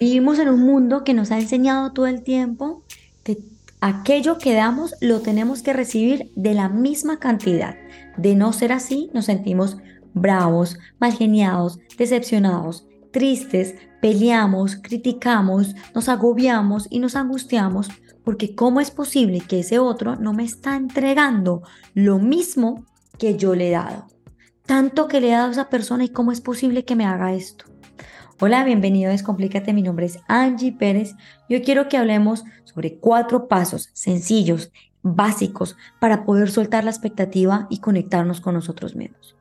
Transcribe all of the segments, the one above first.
vivimos en un mundo que nos ha enseñado todo el tiempo que aquello que damos lo tenemos que recibir de la misma cantidad. De no ser así, nos sentimos bravos, mal geniados, decepcionados, tristes, peleamos, criticamos, nos agobiamos y nos angustiamos porque ¿cómo es posible que ese otro no me está entregando lo mismo que yo le he dado? Tanto que le he dado a esa persona y cómo es posible que me haga esto. Hola, bienvenido a Descomplícate, mi nombre es Angie Pérez. Yo quiero que hablemos sobre cuatro pasos sencillos, básicos, para poder soltar la expectativa y conectarnos con nosotros mismos.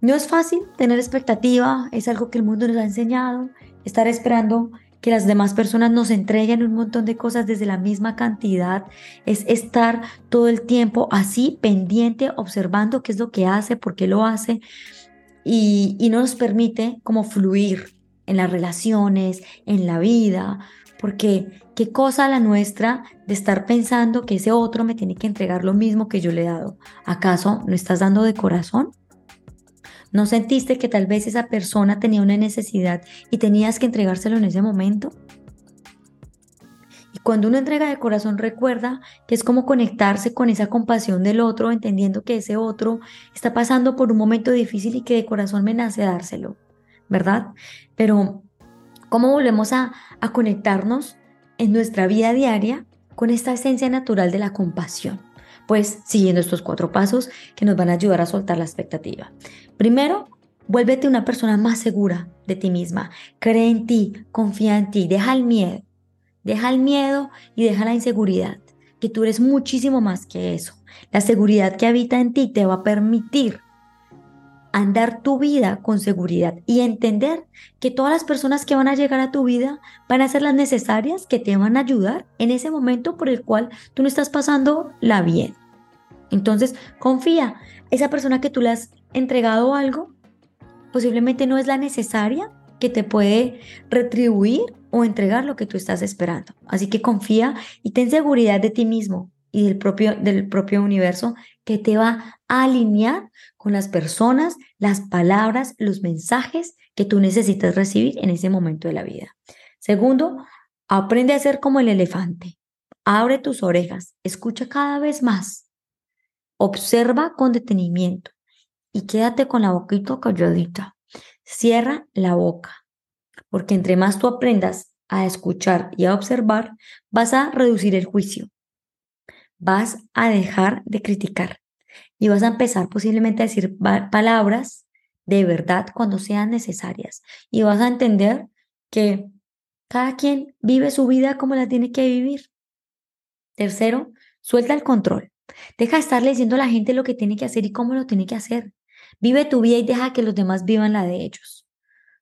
No es fácil tener expectativa, es algo que el mundo nos ha enseñado, estar esperando que las demás personas nos entreguen un montón de cosas desde la misma cantidad, es estar todo el tiempo así pendiente, observando qué es lo que hace, por qué lo hace, y, no nos permite como fluir en las relaciones, en la vida, porque qué cosa la nuestra de estar pensando que ese otro me tiene que entregar lo mismo que yo le he dado. ¿Acaso no estás dando de corazón? ¿No sentiste que tal vez esa persona tenía una necesidad y tenías que entregárselo en ese momento? Cuando uno entrega de corazón recuerda que es como conectarse con esa compasión del otro, entendiendo que ese otro está pasando por un momento difícil y que de corazón me dárselo, ¿verdad? Pero ¿cómo volvemos a, a conectarnos en nuestra vida diaria con esta esencia natural de la compasión? pues siguiendo estos cuatro pasos que nos van a ayudar a soltar la expectativa. Primero, vuélvete una persona más segura de ti misma. Cree en ti, confía en ti, deja el miedo. Deja el miedo y deja la inseguridad, que tú eres muchísimo más que eso. La seguridad que habita en ti te va a permitir andar tu vida con seguridad y entender que todas las personas que van a llegar a tu vida van a ser las necesarias que te van a ayudar en ese momento por el cual tú no estás pasando la bien. Entonces, confía, esa persona que tú le has entregado algo posiblemente no es la necesaria que te puede retribuir o entregar lo que tú estás esperando. Así que confía y ten seguridad de ti mismo y del propio, del propio universo que te va a alinear con las personas, las palabras, los mensajes que tú necesitas recibir en ese momento de la vida. Segundo, aprende a ser como el elefante. Abre tus orejas, escucha cada vez más, observa con detenimiento y quédate con la boquita calladita. Cierra la boca, porque entre más tú aprendas a escuchar y a observar, vas a reducir el juicio, vas a dejar de criticar y vas a empezar posiblemente a decir palabras de verdad cuando sean necesarias y vas a entender que cada quien vive su vida como la tiene que vivir. Tercero, suelta el control. Deja de estarle diciendo a la gente lo que tiene que hacer y cómo lo tiene que hacer. Vive tu vida y deja que los demás vivan la de ellos.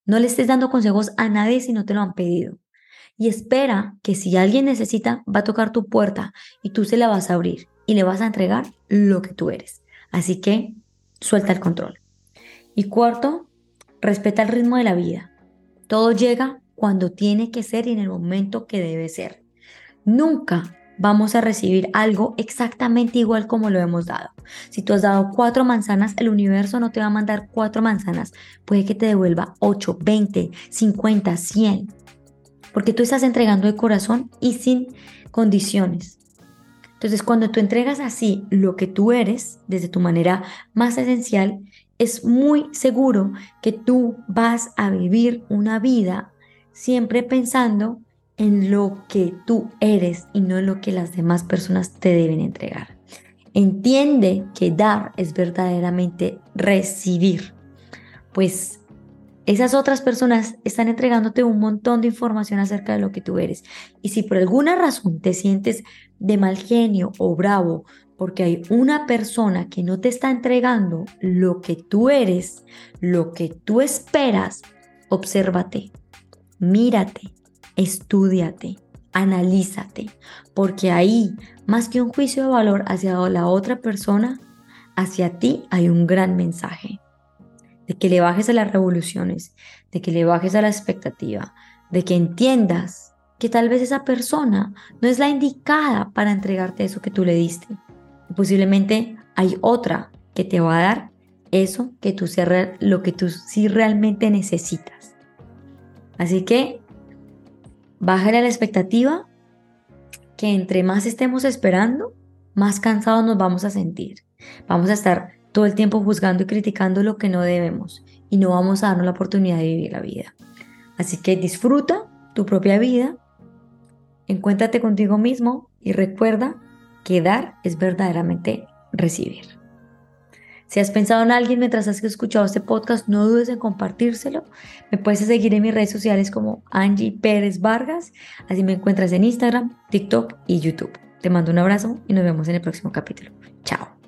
No le estés dando consejos a nadie si no te lo han pedido y espera que si alguien necesita, va a tocar tu puerta y tú se la vas a abrir y le vas a entregar lo que tú eres. Así que suelta el control. Y cuarto, respeta el ritmo de la vida. Todo llega cuando tiene que ser y en el momento que debe ser. Nunca vamos a recibir algo exactamente igual como lo hemos dado. Si tú has dado cuatro manzanas, el universo no te va a mandar cuatro manzanas. Puede que te devuelva 8, 20, 50, 100 porque tú estás entregando de corazón y sin condiciones. Entonces, cuando tú entregas así lo que tú eres, desde tu manera más esencial, es muy seguro que tú vas a vivir una vida siempre pensando en lo que tú eres y no en lo que las demás personas te deben entregar. Entiende que dar es verdaderamente recibir, pues esas otras personas están entregándote un montón de información acerca de lo que tú eres. Y si por alguna razón te sientes de mal genio o bravo porque hay una persona que no te está entregando lo que tú eres, lo que tú esperas, obsérvate, mírate, estudiate, analízate, porque ahí, más que un juicio de valor hacia la otra persona, hacia ti hay un gran mensaje de que le bajes a las revoluciones, de que le bajes a la expectativa, de que entiendas que tal vez esa persona no es la indicada para entregarte eso que tú le diste. posiblemente hay otra que te va a dar eso que tú lo que tú sí realmente necesitas. Así que bájale la expectativa que entre más estemos esperando, más cansados nos vamos a sentir. Vamos a estar todo el tiempo juzgando y criticando lo que no debemos y no vamos a darnos la oportunidad de vivir la vida. Así que disfruta tu propia vida, encuéntrate contigo mismo y recuerda que dar es verdaderamente recibir. Si has pensado en alguien mientras has escuchado este podcast, no dudes en compartírselo. Me puedes seguir en mis redes sociales como Angie Pérez Vargas. Así me encuentras en Instagram, TikTok y YouTube. Te mando un abrazo y nos vemos en el próximo capítulo. Chao.